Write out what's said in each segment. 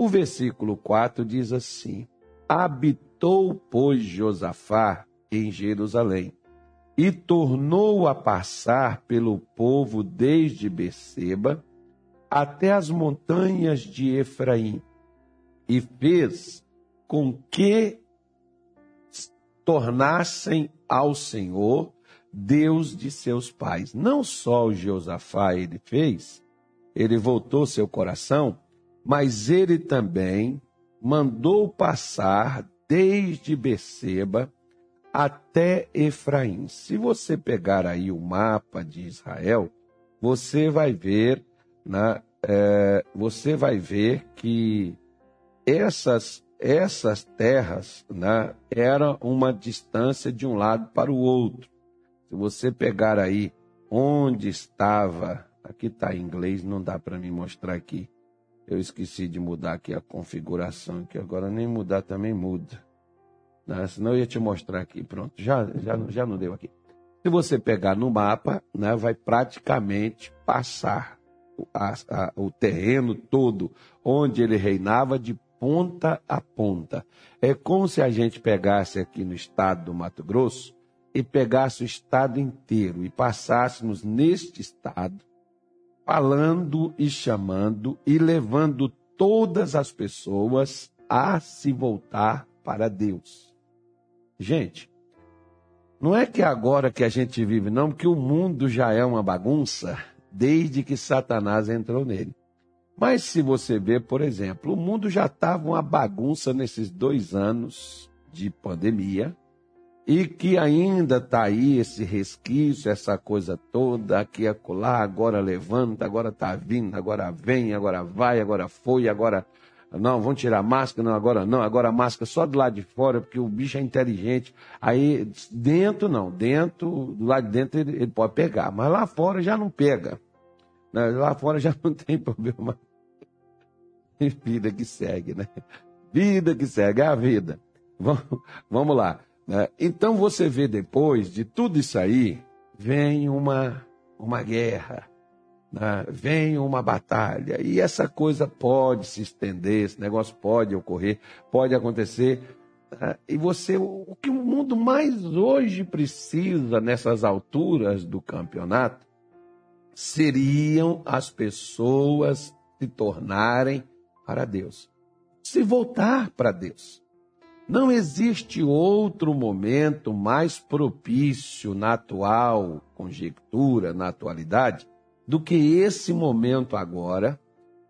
O versículo 4 diz assim: Habitou, pois, Josafá em Jerusalém e tornou a passar pelo povo desde Beceba até as montanhas de Efraim e fez com que tornassem ao Senhor Deus de seus pais. Não só o Josafá ele fez, ele voltou seu coração, mas ele também mandou passar desde Beceba até Efraim. Se você pegar aí o mapa de Israel, você vai ver, né, é, você vai ver que essas essas terras né, eram uma distância de um lado para o outro. Se você pegar aí onde estava, aqui está em inglês, não dá para me mostrar aqui. Eu esqueci de mudar aqui a configuração, que agora nem mudar também muda. Né? Senão eu ia te mostrar aqui, pronto, já, já, já não deu aqui. Se você pegar no mapa, né, vai praticamente passar a, a, o terreno todo onde ele reinava de ponta a ponta. É como se a gente pegasse aqui no estado do Mato Grosso e pegasse o estado inteiro e passássemos neste estado, falando e chamando e levando todas as pessoas a se voltar para Deus. Gente, não é que agora que a gente vive, não, porque o mundo já é uma bagunça desde que Satanás entrou nele. Mas se você ver, por exemplo, o mundo já estava uma bagunça nesses dois anos de pandemia e que ainda está aí esse resquício, essa coisa toda, aqui e acolá, agora levanta, agora está vindo, agora vem, agora vai, agora foi, agora não, vão tirar a máscara, não, agora não, agora a máscara só do lado de fora, porque o bicho é inteligente. Aí, dentro não, dentro, do lado de dentro ele, ele pode pegar, mas lá fora já não pega. Né? Lá fora já não tem problema vida que segue, né? Vida que segue, é a vida. Vamos, vamos lá. Né? Então você vê depois de tudo isso aí, vem uma, uma guerra, né? vem uma batalha. E essa coisa pode se estender, esse negócio pode ocorrer, pode acontecer. Né? E você, o que o mundo mais hoje precisa nessas alturas do campeonato seriam as pessoas se tornarem para Deus. Se voltar para Deus. Não existe outro momento mais propício na atual conjectura, na atualidade, do que esse momento agora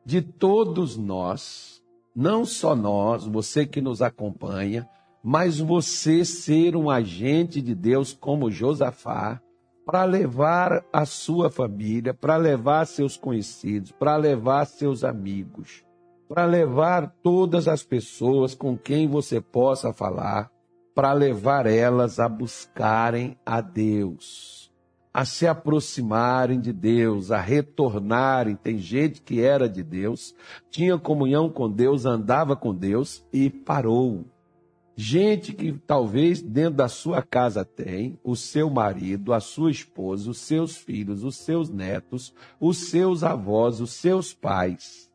de todos nós, não só nós, você que nos acompanha, mas você ser um agente de Deus como Josafá, para levar a sua família, para levar seus conhecidos, para levar seus amigos para levar todas as pessoas com quem você possa falar, para levar elas a buscarem a Deus, a se aproximarem de Deus, a retornarem. Tem gente que era de Deus, tinha comunhão com Deus, andava com Deus e parou. Gente que talvez dentro da sua casa tem o seu marido, a sua esposa, os seus filhos, os seus netos, os seus avós, os seus pais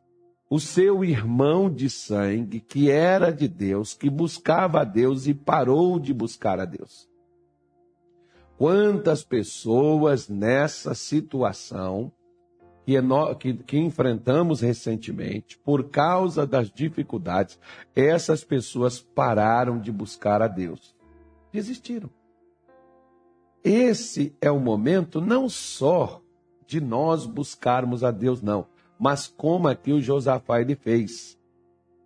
o seu irmão de sangue, que era de Deus, que buscava a Deus e parou de buscar a Deus. Quantas pessoas nessa situação que, que, que, enfrentamos recentemente, por causa das dificuldades, essas pessoas pararam de buscar a Deus. Desistiram. Esse é o momento não só de nós buscarmos a Deus, não mas como aqui o Josafá ele fez.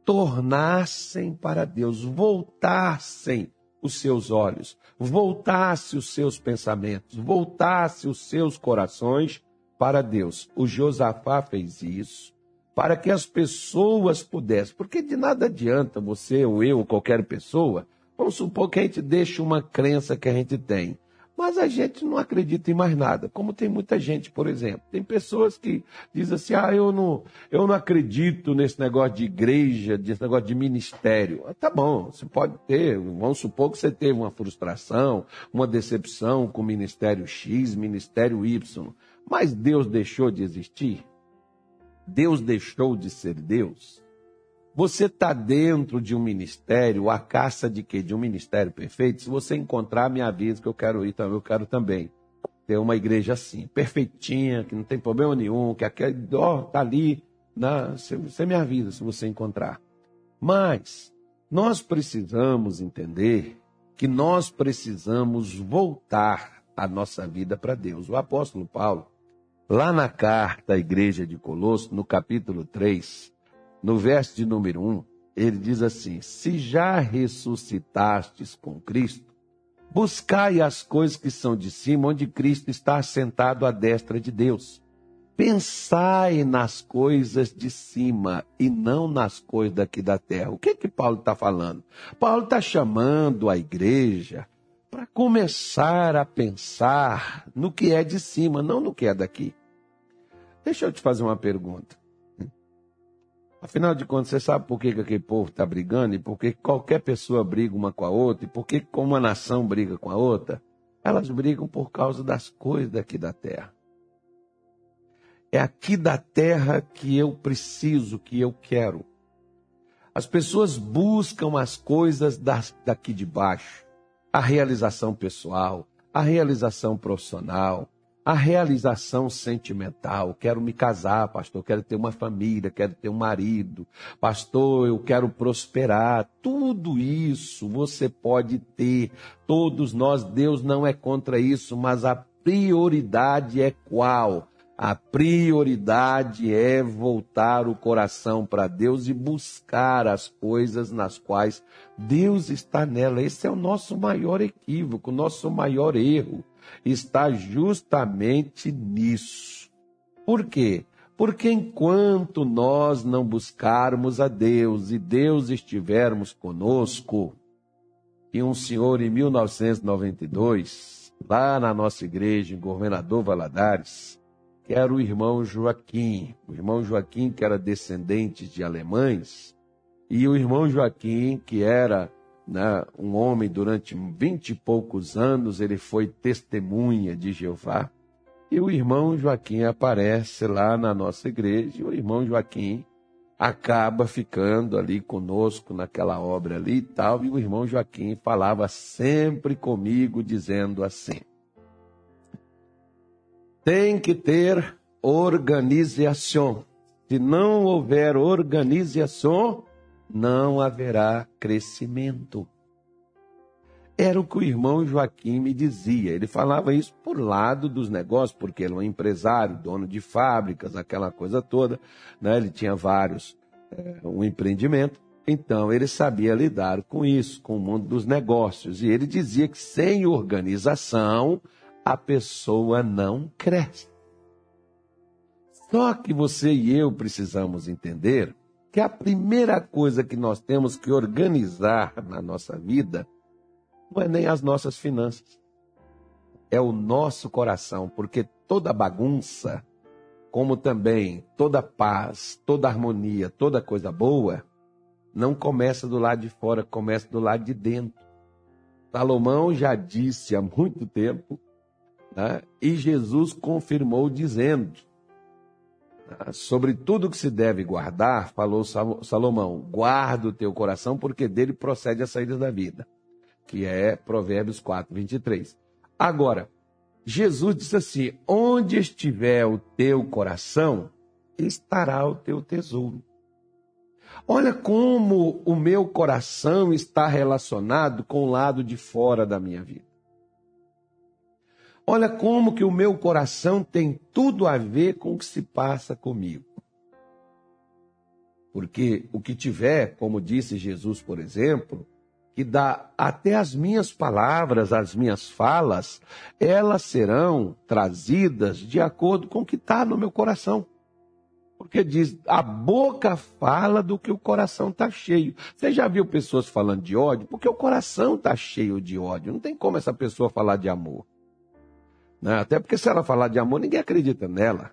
Tornassem para Deus, voltassem os seus olhos, voltasse os seus pensamentos, voltasse os seus corações para Deus. O Josafá fez isso para que as pessoas pudessem, porque de nada adianta você ou eu ou qualquer pessoa, vamos supor que a gente deixe uma crença que a gente tem. Mas a gente não acredita em mais nada. Como tem muita gente, por exemplo. Tem pessoas que dizem assim: ah, eu não, eu não acredito nesse negócio de igreja, nesse negócio de ministério. Ah, tá bom, você pode ter. Vamos supor que você teve uma frustração, uma decepção com o ministério X, ministério Y. Mas Deus deixou de existir? Deus deixou de ser Deus? Você está dentro de um ministério, a caça de quê? De um ministério perfeito? Se você encontrar, me avisa que eu quero ir também, eu quero também ter uma igreja assim, perfeitinha, que não tem problema nenhum, que aquele, ó, tá ali, na, você, você me avisa se você encontrar. Mas nós precisamos entender que nós precisamos voltar a nossa vida para Deus. O apóstolo Paulo, lá na carta à igreja de Colosso, no capítulo 3, no verso de número 1, ele diz assim: Se já ressuscitastes com Cristo, Buscai as coisas que são de cima, onde Cristo está assentado à destra de Deus. Pensai nas coisas de cima e não nas coisas daqui da terra. O que que Paulo está falando? Paulo está chamando a igreja para começar a pensar no que é de cima, não no que é daqui. Deixa eu te fazer uma pergunta. Afinal de contas, você sabe por que, que aquele povo está brigando e por que qualquer pessoa briga uma com a outra e por que uma nação briga com a outra? Elas brigam por causa das coisas daqui da terra. É aqui da terra que eu preciso, que eu quero. As pessoas buscam as coisas daqui de baixo, a realização pessoal, a realização profissional, a realização sentimental. Quero me casar, pastor, quero ter uma família, quero ter um marido. Pastor, eu quero prosperar. Tudo isso você pode ter. Todos nós, Deus não é contra isso, mas a prioridade é qual? A prioridade é voltar o coração para Deus e buscar as coisas nas quais Deus está nela. Esse é o nosso maior equívoco, o nosso maior erro está justamente nisso. Por quê? Porque enquanto nós não buscarmos a Deus e Deus estivermos conosco, e um senhor em 1992, lá na nossa igreja, em Governador Valadares, que era o irmão Joaquim, o irmão Joaquim que era descendente de alemães, e o irmão Joaquim que era né, um homem durante vinte e poucos anos, ele foi testemunha de Jeová. E o irmão Joaquim aparece lá na nossa igreja, e o irmão Joaquim acaba ficando ali conosco naquela obra ali e tal, e o irmão Joaquim falava sempre comigo, dizendo assim: tem que ter organização. Se não houver organização, não haverá crescimento. Era o que o irmão Joaquim me dizia. Ele falava isso por lado dos negócios, porque ele é um empresário, dono de fábricas, aquela coisa toda. Né? Ele tinha vários, é, um empreendimento. Então, ele sabia lidar com isso, com o mundo dos negócios. E ele dizia que sem organização, a pessoa não cresce. Só que você e eu precisamos entender que a primeira coisa que nós temos que organizar na nossa vida não é nem as nossas finanças, é o nosso coração, porque toda bagunça, como também toda paz, toda harmonia, toda coisa boa, não começa do lado de fora, começa do lado de dentro. Salomão já disse há muito tempo, né? e Jesus confirmou dizendo: sobre tudo que se deve guardar, falou Salomão: guarda o teu coração, porque dele procede a saída da vida, que é Provérbios 4, 23. Agora, Jesus disse assim: onde estiver o teu coração, estará o teu tesouro. Olha como o meu coração está relacionado com o lado de fora da minha vida. Olha como que o meu coração tem tudo a ver com o que se passa comigo. Porque o que tiver, como disse Jesus, por exemplo, que dá até as minhas palavras, as minhas falas, elas serão trazidas de acordo com o que está no meu coração. Porque diz, a boca fala do que o coração está cheio. Você já viu pessoas falando de ódio? Porque o coração está cheio de ódio. Não tem como essa pessoa falar de amor. Né? Até porque se ela falar de amor, ninguém acredita nela.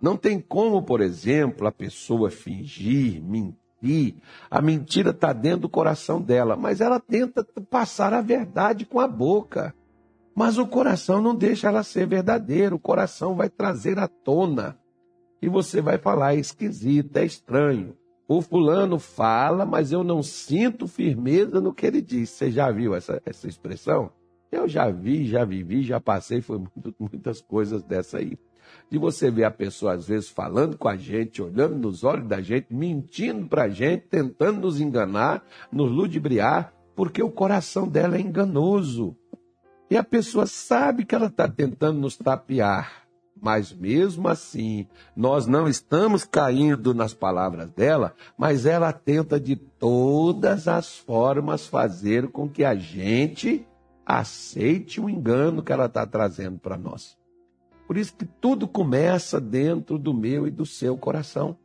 Não tem como, por exemplo, a pessoa fingir, mentir. A mentira está dentro do coração dela, mas ela tenta passar a verdade com a boca. Mas o coração não deixa ela ser verdadeira. O coração vai trazer à tona. E você vai falar, é esquisito, é estranho. O fulano fala, mas eu não sinto firmeza no que ele diz. Você já viu essa, essa expressão? Eu já vi, já vivi, já passei, foi muito, muitas coisas dessa aí. De você ver a pessoa, às vezes, falando com a gente, olhando nos olhos da gente, mentindo para a gente, tentando nos enganar, nos ludibriar, porque o coração dela é enganoso. E a pessoa sabe que ela está tentando nos tapear, mas mesmo assim, nós não estamos caindo nas palavras dela, mas ela tenta de todas as formas fazer com que a gente aceite o engano que ela está trazendo para nós. Por isso que tudo começa dentro do meu e do seu coração.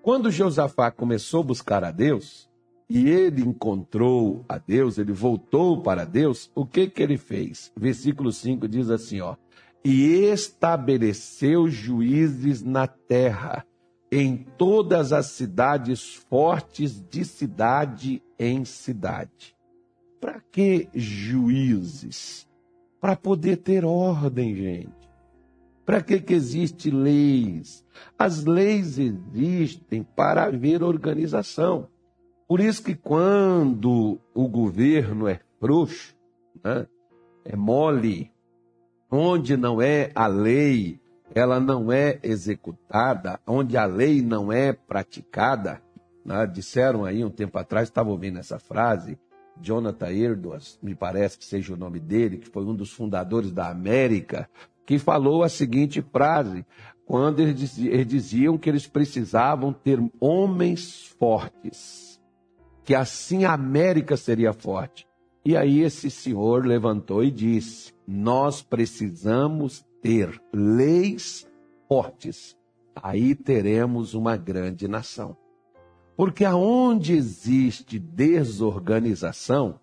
Quando Josafá começou a buscar a Deus, e ele encontrou a Deus, ele voltou para Deus, o que que ele fez? Versículo 5 diz assim, ó: "E estabeleceu juízes na terra, em todas as cidades fortes de cidade em cidade." Para que juízes? Para poder ter ordem, gente. Para que, que existe leis? As leis existem para haver organização. Por isso que quando o governo é frouxo, né, é mole, onde não é a lei, ela não é executada, onde a lei não é praticada, né, disseram aí um tempo atrás, estava ouvindo essa frase, Jonathan Edwards, me parece que seja o nome dele, que foi um dos fundadores da América, que falou a seguinte frase, quando eles diziam que eles precisavam ter homens fortes, que assim a América seria forte. E aí esse senhor levantou e disse: Nós precisamos ter leis fortes. Aí teremos uma grande nação. Porque aonde existe desorganização,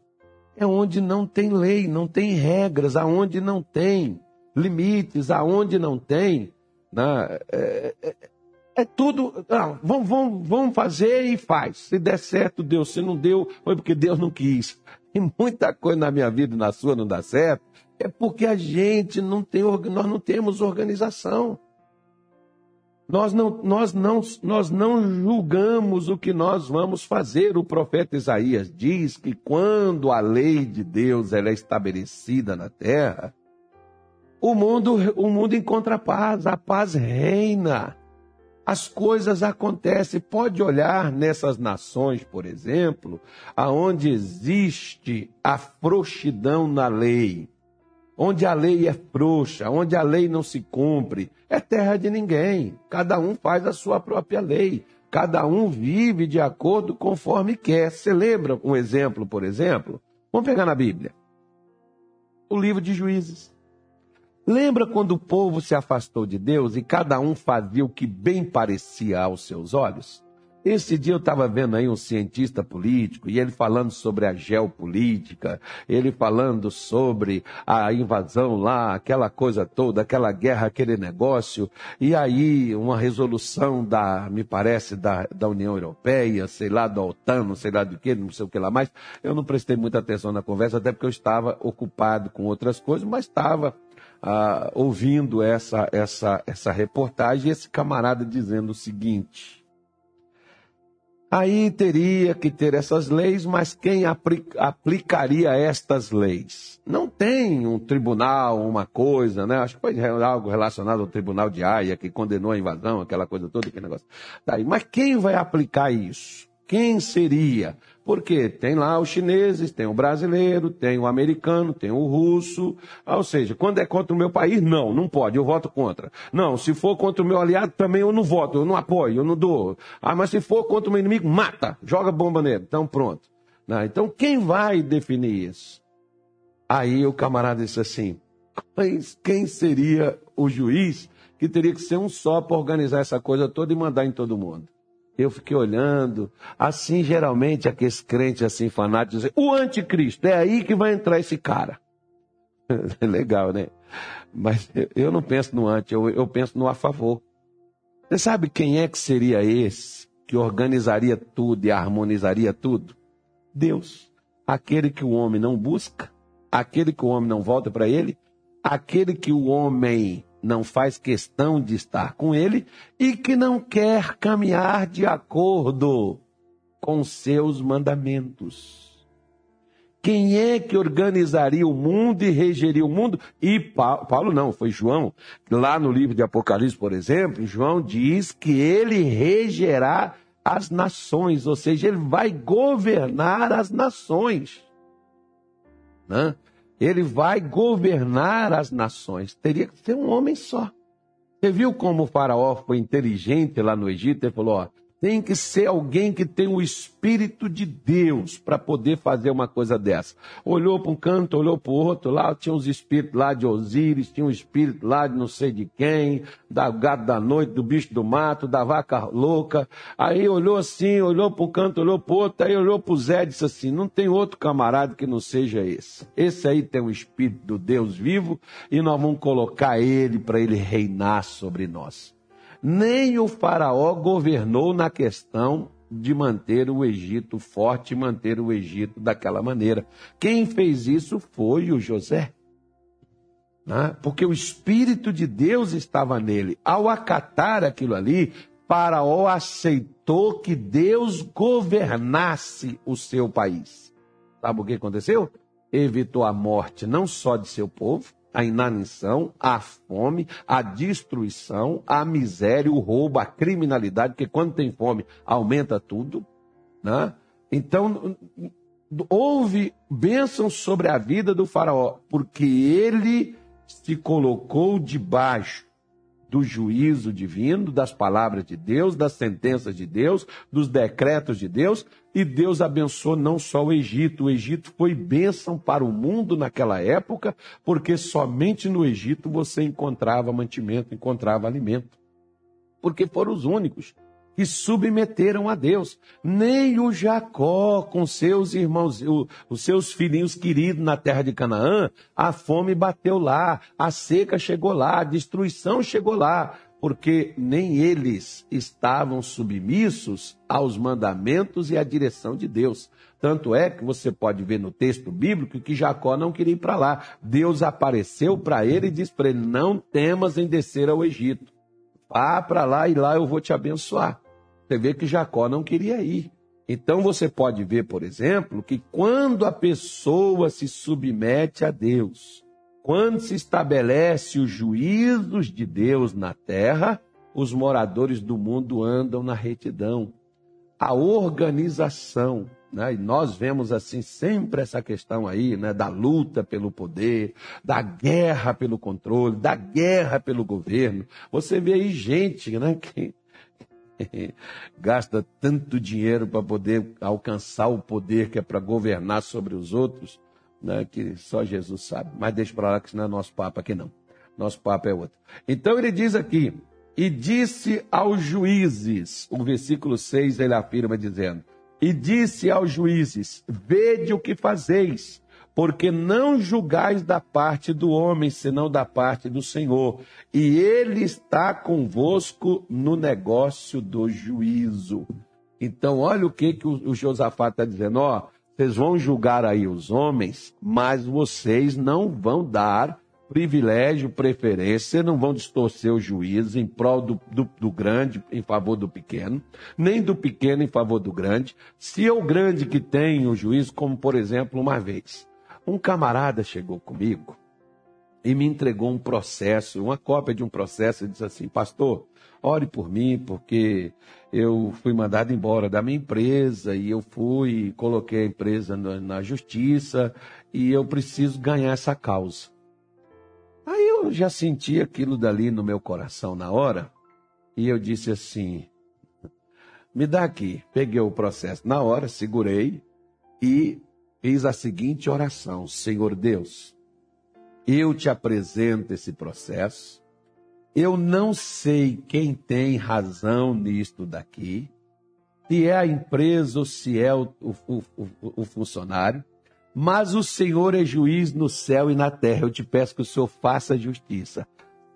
é onde não tem lei, não tem regras, aonde não tem limites, aonde não tem. Né, é, é, é tudo. Não, vamos, vamos, vamos fazer e faz. Se der certo, deu. Se não deu, foi porque Deus não quis. E muita coisa na minha vida e na sua não dá certo, é porque a gente não tem, nós não temos organização. Nós não, nós, não, nós não julgamos o que nós vamos fazer. O profeta Isaías diz que quando a lei de Deus ela é estabelecida na terra, o mundo, o mundo encontra paz, a paz reina. As coisas acontecem. Pode olhar nessas nações, por exemplo, aonde existe a frouxidão na lei onde a lei é frouxa, onde a lei não se cumpre, é terra de ninguém. Cada um faz a sua própria lei. Cada um vive de acordo conforme quer. Você lembra um exemplo, por exemplo? Vamos pegar na Bíblia. O livro de Juízes. Lembra quando o povo se afastou de Deus e cada um fazia o que bem parecia aos seus olhos? Esse dia eu estava vendo aí um cientista político e ele falando sobre a geopolítica, ele falando sobre a invasão lá, aquela coisa toda, aquela guerra, aquele negócio, e aí uma resolução da, me parece, da, da União Europeia, sei lá, da OTAN, não sei lá do que, não sei o que lá mais. Eu não prestei muita atenção na conversa, até porque eu estava ocupado com outras coisas, mas estava ah, ouvindo essa, essa, essa reportagem e esse camarada dizendo o seguinte Aí teria que ter essas leis, mas quem aplicaria estas leis? Não tem um tribunal, uma coisa, né? Acho que foi algo relacionado ao tribunal de Haia, que condenou a invasão, aquela coisa toda, aquele negócio. Daí, mas quem vai aplicar isso? Quem seria? Porque tem lá os chineses, tem o brasileiro, tem o americano, tem o russo. Ah, ou seja, quando é contra o meu país, não, não pode, eu voto contra. Não, se for contra o meu aliado, também eu não voto, eu não apoio, eu não dou. Ah, mas se for contra o meu inimigo, mata, joga bomba nele. Então pronto. Não, então quem vai definir isso? Aí o camarada disse assim: quem seria o juiz que teria que ser um só para organizar essa coisa toda e mandar em todo mundo? Eu fiquei olhando. Assim, geralmente, aqueles crentes assim, fanáticos, dizem, o anticristo, é aí que vai entrar esse cara. Legal, né? Mas eu não penso no anti, eu, eu penso no a favor. Você sabe quem é que seria esse que organizaria tudo e harmonizaria tudo? Deus. Aquele que o homem não busca, aquele que o homem não volta para ele, aquele que o homem não faz questão de estar com ele e que não quer caminhar de acordo com seus mandamentos. Quem é que organizaria o mundo e regeria o mundo? E Paulo, Paulo não, foi João. Lá no livro de Apocalipse, por exemplo, João diz que ele regerá as nações, ou seja, ele vai governar as nações. Né? Ele vai governar as nações. Teria que ser um homem só. Você viu como o faraó foi inteligente lá no Egito? Ele falou: ó, tem que ser alguém que tem o Espírito de Deus para poder fazer uma coisa dessa. Olhou para um canto, olhou para o outro, lá tinha uns espíritos lá de Osíris, tinha um espírito lá de não sei de quem, da gado da noite, do bicho do mato, da vaca louca. Aí olhou assim, olhou para um canto, olhou para o outro, aí olhou para o Zé e disse assim: não tem outro camarada que não seja esse. Esse aí tem o Espírito do Deus vivo e nós vamos colocar ele para ele reinar sobre nós nem o Faraó governou na questão de manter o Egito forte, manter o Egito daquela maneira. Quem fez isso foi o José. Né? Porque o Espírito de Deus estava nele. Ao acatar aquilo ali, Faraó aceitou que Deus governasse o seu país. Sabe o que aconteceu? Evitou a morte não só de seu povo, a inanição, a fome, a destruição, a miséria, o roubo, a criminalidade, porque quando tem fome aumenta tudo. Né? Então, houve bênção sobre a vida do faraó, porque ele se colocou debaixo do juízo divino, das palavras de Deus, das sentenças de Deus, dos decretos de Deus, e Deus abençoou não só o Egito, o Egito foi bênção para o mundo naquela época, porque somente no Egito você encontrava mantimento, encontrava alimento. Porque foram os únicos que submeteram a Deus. Nem o Jacó, com seus irmãos, os seus filhinhos queridos na terra de Canaã, a fome bateu lá, a seca chegou lá, a destruição chegou lá, porque nem eles estavam submissos aos mandamentos e à direção de Deus. Tanto é que você pode ver no texto bíblico que Jacó não queria ir para lá. Deus apareceu para ele e disse para ele: Não temas em descer ao Egito. Vá para lá e lá eu vou te abençoar. Você vê que Jacó não queria ir. Então você pode ver, por exemplo, que quando a pessoa se submete a Deus, quando se estabelece os juízos de Deus na terra, os moradores do mundo andam na retidão. A organização, né? E nós vemos assim sempre essa questão aí, né, da luta pelo poder, da guerra pelo controle, da guerra pelo governo. Você vê aí gente, né, que gasta tanto dinheiro para poder alcançar o poder que é para governar sobre os outros, né, que só Jesus sabe. Mas deixa para lá que isso não é nosso papo aqui não. Nosso papo é outro. Então ele diz aqui, e disse aos juízes, o versículo 6 ele afirma dizendo, e disse aos juízes, vede o que fazeis, porque não julgais da parte do homem, senão da parte do Senhor. E ele está convosco no negócio do juízo. Então, olha o que, que o, Josafá está dizendo: ó, vocês vão julgar aí os homens, mas vocês não vão dar privilégio, preferência, não vão distorcer o juízo em prol do, do, do, grande em favor do pequeno, nem do pequeno em favor do grande. Se é o grande que tem o juízo, como por exemplo, uma vez, um camarada chegou comigo e me entregou um processo, uma cópia de um processo, e disse assim: Pastor, ore por mim, porque eu fui mandado embora da minha empresa e eu fui, coloquei a empresa na justiça e eu preciso ganhar essa causa. Aí eu já senti aquilo dali no meu coração na hora e eu disse assim: Me dá aqui. Peguei o processo na hora, segurei e Fiz a seguinte oração: Senhor Deus, eu te apresento esse processo. Eu não sei quem tem razão nisto daqui, se é a empresa ou se é o, o, o, o funcionário, mas o Senhor é juiz no céu e na terra. Eu te peço que o Senhor faça justiça.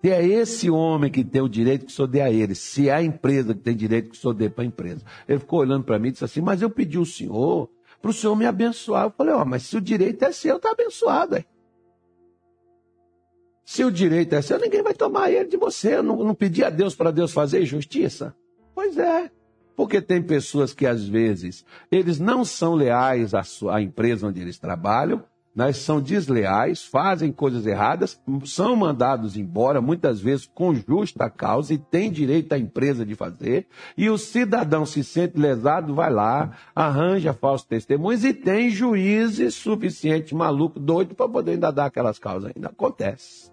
Se é esse homem que tem o direito, que o senhor dê a ele. Se é a empresa que tem direito, que o senhor dê para a empresa. Ele ficou olhando para mim e disse assim: Mas eu pedi ao senhor para o Senhor me abençoar. Eu falei, ó, mas se o direito é seu, está abençoado. Aí. Se o direito é seu, ninguém vai tomar ele de você. Não, não pedir a Deus para Deus fazer justiça? Pois é. Porque tem pessoas que, às vezes, eles não são leais à, sua, à empresa onde eles trabalham, né, são desleais, fazem coisas erradas, são mandados embora, muitas vezes com justa causa, e tem direito a empresa de fazer, e o cidadão se sente lesado, vai lá, arranja falsos testemunhos e tem juízes suficiente, maluco, doido, para poder ainda dar aquelas causas. Ainda acontece.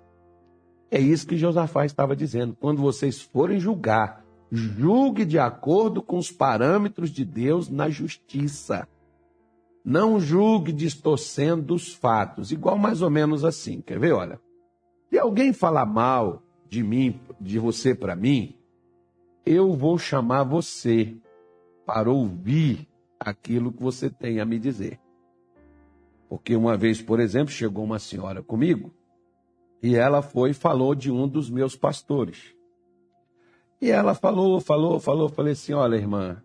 É isso que Josafá estava dizendo. Quando vocês forem julgar, julgue de acordo com os parâmetros de Deus na justiça. Não julgue distorcendo os fatos. Igual mais ou menos assim. Quer ver? Olha. Se alguém falar mal de mim, de você para mim, eu vou chamar você para ouvir aquilo que você tem a me dizer. Porque uma vez, por exemplo, chegou uma senhora comigo e ela foi e falou de um dos meus pastores. E ela falou, falou, falou, falei assim: olha, irmã,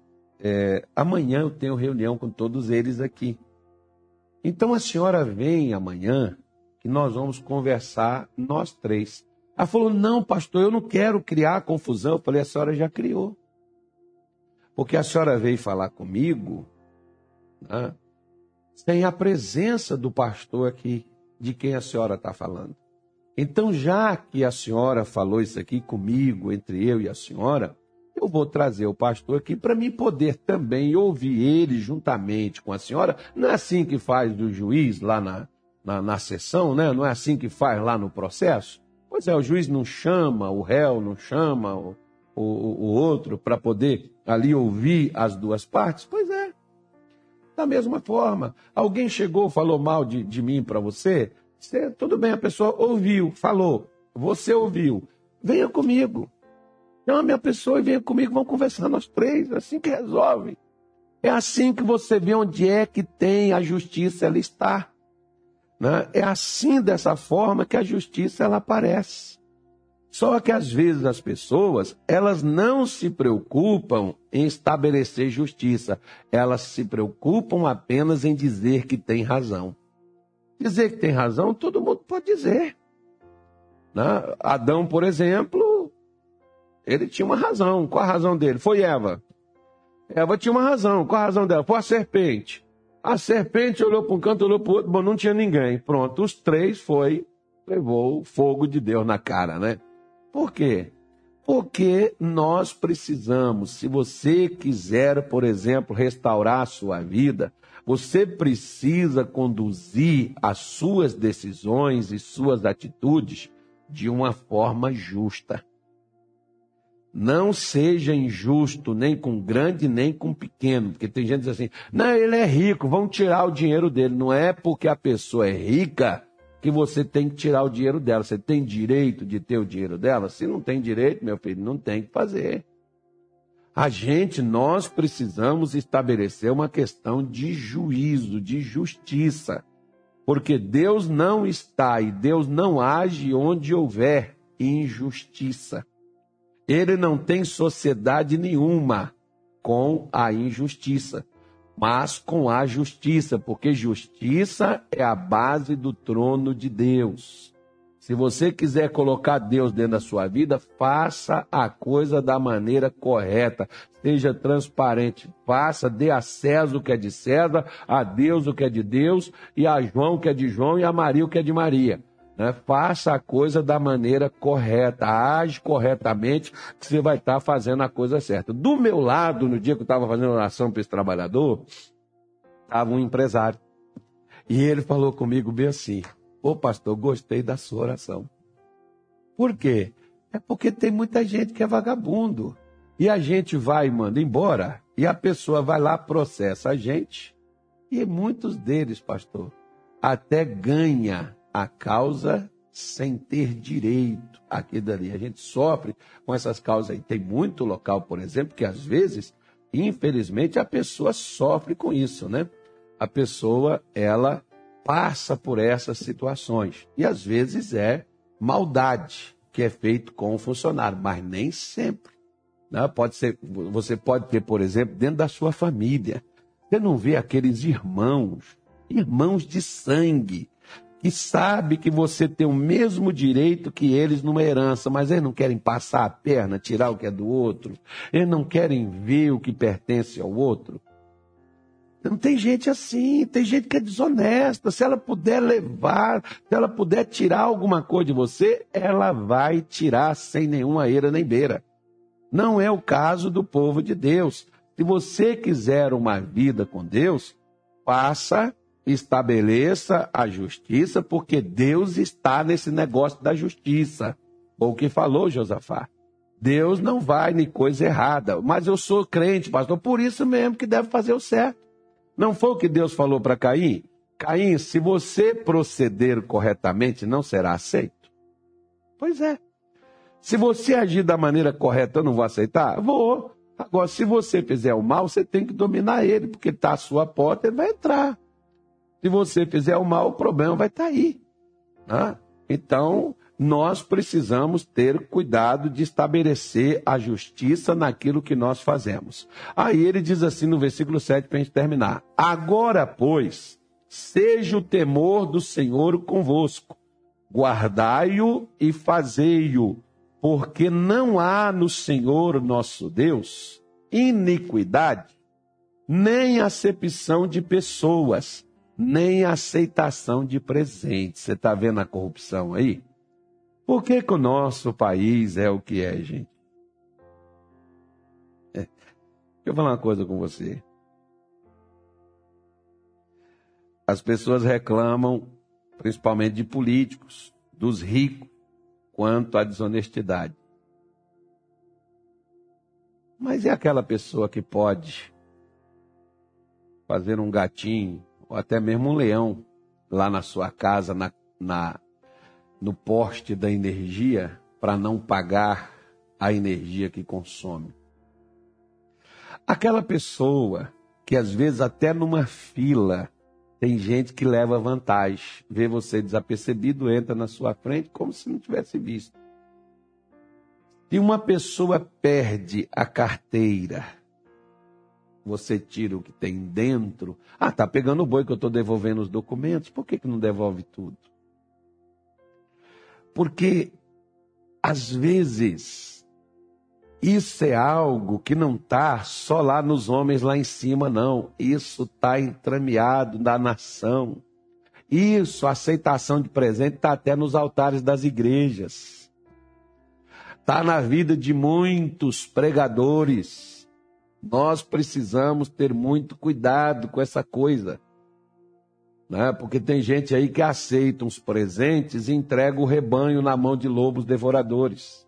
é, amanhã eu tenho reunião com todos eles aqui. Então a senhora vem amanhã que nós vamos conversar nós três. Ela falou: não, pastor, eu não quero criar confusão. Eu falei: a senhora já criou. Porque a senhora veio falar comigo né, sem a presença do pastor aqui, de quem a senhora está falando. Então, já que a senhora falou isso aqui comigo, entre eu e a senhora, eu vou trazer o pastor aqui para mim poder também ouvir ele juntamente com a senhora. Não é assim que faz do juiz lá na, na, na sessão, né? Não é assim que faz lá no processo? Pois é, o juiz não chama, o réu não chama o, o, o outro para poder ali ouvir as duas partes? Pois é. Da mesma forma, alguém chegou, falou mal de, de mim para você, você, tudo bem, a pessoa ouviu, falou, você ouviu, venha comigo. Chame a pessoa e venha comigo, vamos conversar nós três, é assim que resolve. É assim que você vê onde é que tem a justiça, ela está. Né? É assim, dessa forma, que a justiça ela aparece. Só que às vezes as pessoas, elas não se preocupam em estabelecer justiça, elas se preocupam apenas em dizer que tem razão. Dizer que tem razão, todo mundo pode dizer. Né? Adão, por exemplo, ele tinha uma razão. Qual a razão dele? Foi Eva. Eva tinha uma razão. Qual a razão dela? Foi a serpente. A serpente olhou para um canto, olhou para o outro, bom, não tinha ninguém. Pronto, os três foi, levou o fogo de Deus na cara, né? Por quê? Porque nós precisamos, se você quiser, por exemplo, restaurar a sua vida, você precisa conduzir as suas decisões e suas atitudes de uma forma justa. Não seja injusto nem com grande nem com pequeno, porque tem gente que diz assim: não, ele é rico, vão tirar o dinheiro dele. Não é porque a pessoa é rica que você tem que tirar o dinheiro dela. Você tem direito de ter o dinheiro dela? Se não tem direito, meu filho, não tem que fazer. A gente, nós precisamos estabelecer uma questão de juízo, de justiça. Porque Deus não está e Deus não age onde houver injustiça. Ele não tem sociedade nenhuma com a injustiça, mas com a justiça, porque justiça é a base do trono de Deus. Se você quiser colocar Deus dentro da sua vida, faça a coisa da maneira correta. Seja transparente. Faça, dê a César o que é de César, a Deus o que é de Deus, e a João o que é de João, e a Maria o que é de Maria. Né? Faça a coisa da maneira correta, age corretamente, que você vai estar fazendo a coisa certa. Do meu lado, no dia que eu estava fazendo oração para esse trabalhador, estava um empresário. E ele falou comigo bem assim: Ô pastor, gostei da sua oração. Por quê? É porque tem muita gente que é vagabundo. E a gente vai e manda embora, e a pessoa vai lá, processa a gente. E muitos deles, pastor, até ganha a causa sem ter direito àquilo dali. A gente sofre com essas causas aí. Tem muito local, por exemplo, que às vezes, infelizmente, a pessoa sofre com isso, né? A pessoa, ela passa por essas situações. E às vezes é maldade que é feito com o funcionário, mas nem sempre. Né? Pode ser, você pode ter, por exemplo, dentro da sua família. Você não vê aqueles irmãos, irmãos de sangue, que sabe que você tem o mesmo direito que eles numa herança, mas eles não querem passar a perna, tirar o que é do outro, eles não querem ver o que pertence ao outro. Não tem gente assim, tem gente que é desonesta. Se ela puder levar, se ela puder tirar alguma coisa de você, ela vai tirar sem nenhuma eira nem beira. Não é o caso do povo de Deus. Se você quiser uma vida com Deus, faça estabeleça a justiça, porque Deus está nesse negócio da justiça. Ou o que falou Josafá. Deus não vai nem coisa errada. Mas eu sou crente, pastor, por isso mesmo que deve fazer o certo. Não foi o que Deus falou para Caim? Caim, se você proceder corretamente, não será aceito. Pois é. Se você agir da maneira correta, eu não vou aceitar? Vou. Agora, se você fizer o mal, você tem que dominar ele, porque está à sua porta, ele vai entrar. Se você fizer o mal, o problema vai estar tá aí. Né? Então, nós precisamos ter cuidado de estabelecer a justiça naquilo que nós fazemos. Aí ele diz assim no versículo 7 para a gente terminar: Agora, pois, seja o temor do Senhor convosco, guardai-o e fazei-o, porque não há no Senhor nosso Deus iniquidade, nem acepção de pessoas nem aceitação de presentes. Você está vendo a corrupção aí? Por que, que o nosso país é o que é, gente? É. Deixa eu falar uma coisa com você. As pessoas reclamam, principalmente de políticos, dos ricos, quanto à desonestidade. Mas é aquela pessoa que pode fazer um gatinho ou até mesmo um leão lá na sua casa, na, na no poste da energia, para não pagar a energia que consome. Aquela pessoa que às vezes até numa fila tem gente que leva vantagem, vê você desapercebido, entra na sua frente como se não tivesse visto. Se uma pessoa perde a carteira, você tira o que tem dentro. Ah, tá pegando o boi que eu estou devolvendo os documentos. Por que, que não devolve tudo? Porque, às vezes, isso é algo que não está só lá nos homens lá em cima, não. Isso está entrameado na nação. Isso, a aceitação de presente, está até nos altares das igrejas. Está na vida de muitos pregadores nós precisamos ter muito cuidado com essa coisa. Né? Porque tem gente aí que aceita uns presentes e entrega o rebanho na mão de lobos devoradores.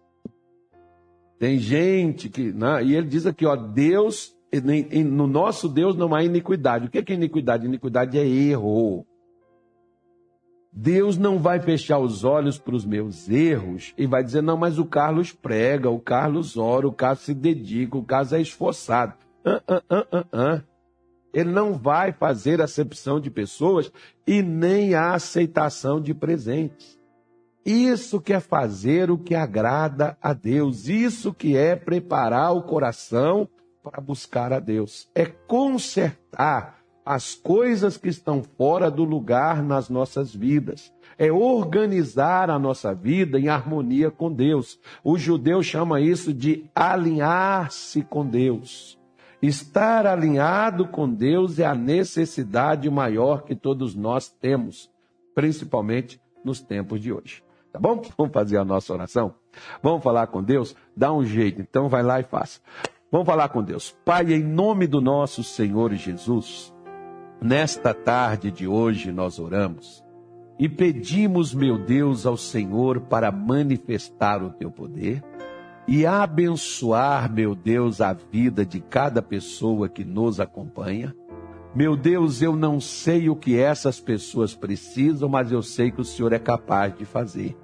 Tem gente que. Né? E ele diz aqui, ó, Deus, no nosso Deus não há iniquidade. O que é iniquidade? Iniquidade é erro. Deus não vai fechar os olhos para os meus erros e vai dizer, não, mas o Carlos prega, o Carlos ora, o Carlos se dedica, o Carlos é esforçado. Ah, ah, ah, Ele não vai fazer acepção de pessoas e nem a aceitação de presentes. Isso que é fazer o que agrada a Deus, isso que é preparar o coração para buscar a Deus, é consertar as coisas que estão fora do lugar nas nossas vidas. É organizar a nossa vida em harmonia com Deus. O judeu chama isso de alinhar-se com Deus. Estar alinhado com Deus é a necessidade maior que todos nós temos, principalmente nos tempos de hoje. Tá bom? Vamos fazer a nossa oração? Vamos falar com Deus? Dá um jeito, então vai lá e faça. Vamos falar com Deus. Pai, em nome do nosso Senhor Jesus, Nesta tarde de hoje nós oramos e pedimos, meu Deus, ao Senhor para manifestar o teu poder e abençoar, meu Deus, a vida de cada pessoa que nos acompanha. Meu Deus, eu não sei o que essas pessoas precisam, mas eu sei que o Senhor é capaz de fazer.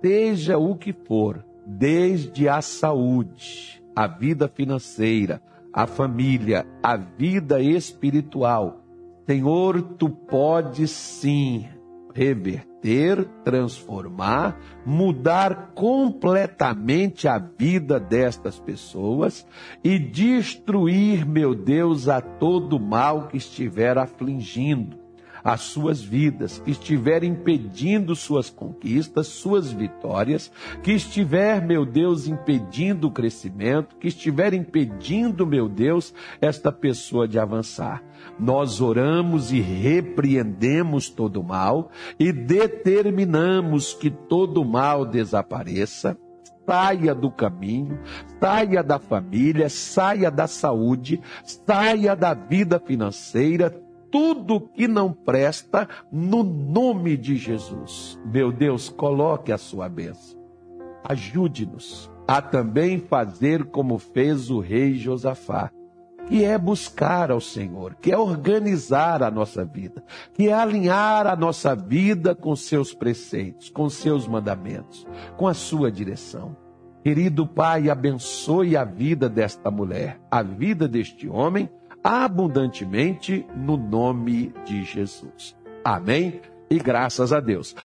Seja o que for, desde a saúde, a vida financeira, a família, a vida espiritual, Senhor, tu podes sim reverter, transformar, mudar completamente a vida destas pessoas e destruir, meu Deus, a todo mal que estiver afligindo. As suas vidas, que estiver impedindo suas conquistas, suas vitórias, que estiver, meu Deus, impedindo o crescimento, que estiver impedindo, meu Deus, esta pessoa de avançar. Nós oramos e repreendemos todo mal e determinamos que todo mal desapareça saia do caminho, saia da família, saia da saúde, saia da vida financeira, tudo que não presta, no nome de Jesus. Meu Deus, coloque a sua bênção. Ajude-nos a também fazer como fez o rei Josafá que é buscar ao Senhor, que é organizar a nossa vida, que é alinhar a nossa vida com seus preceitos, com seus mandamentos, com a sua direção. Querido Pai, abençoe a vida desta mulher, a vida deste homem, abundantemente no nome de Jesus. Amém e graças a Deus.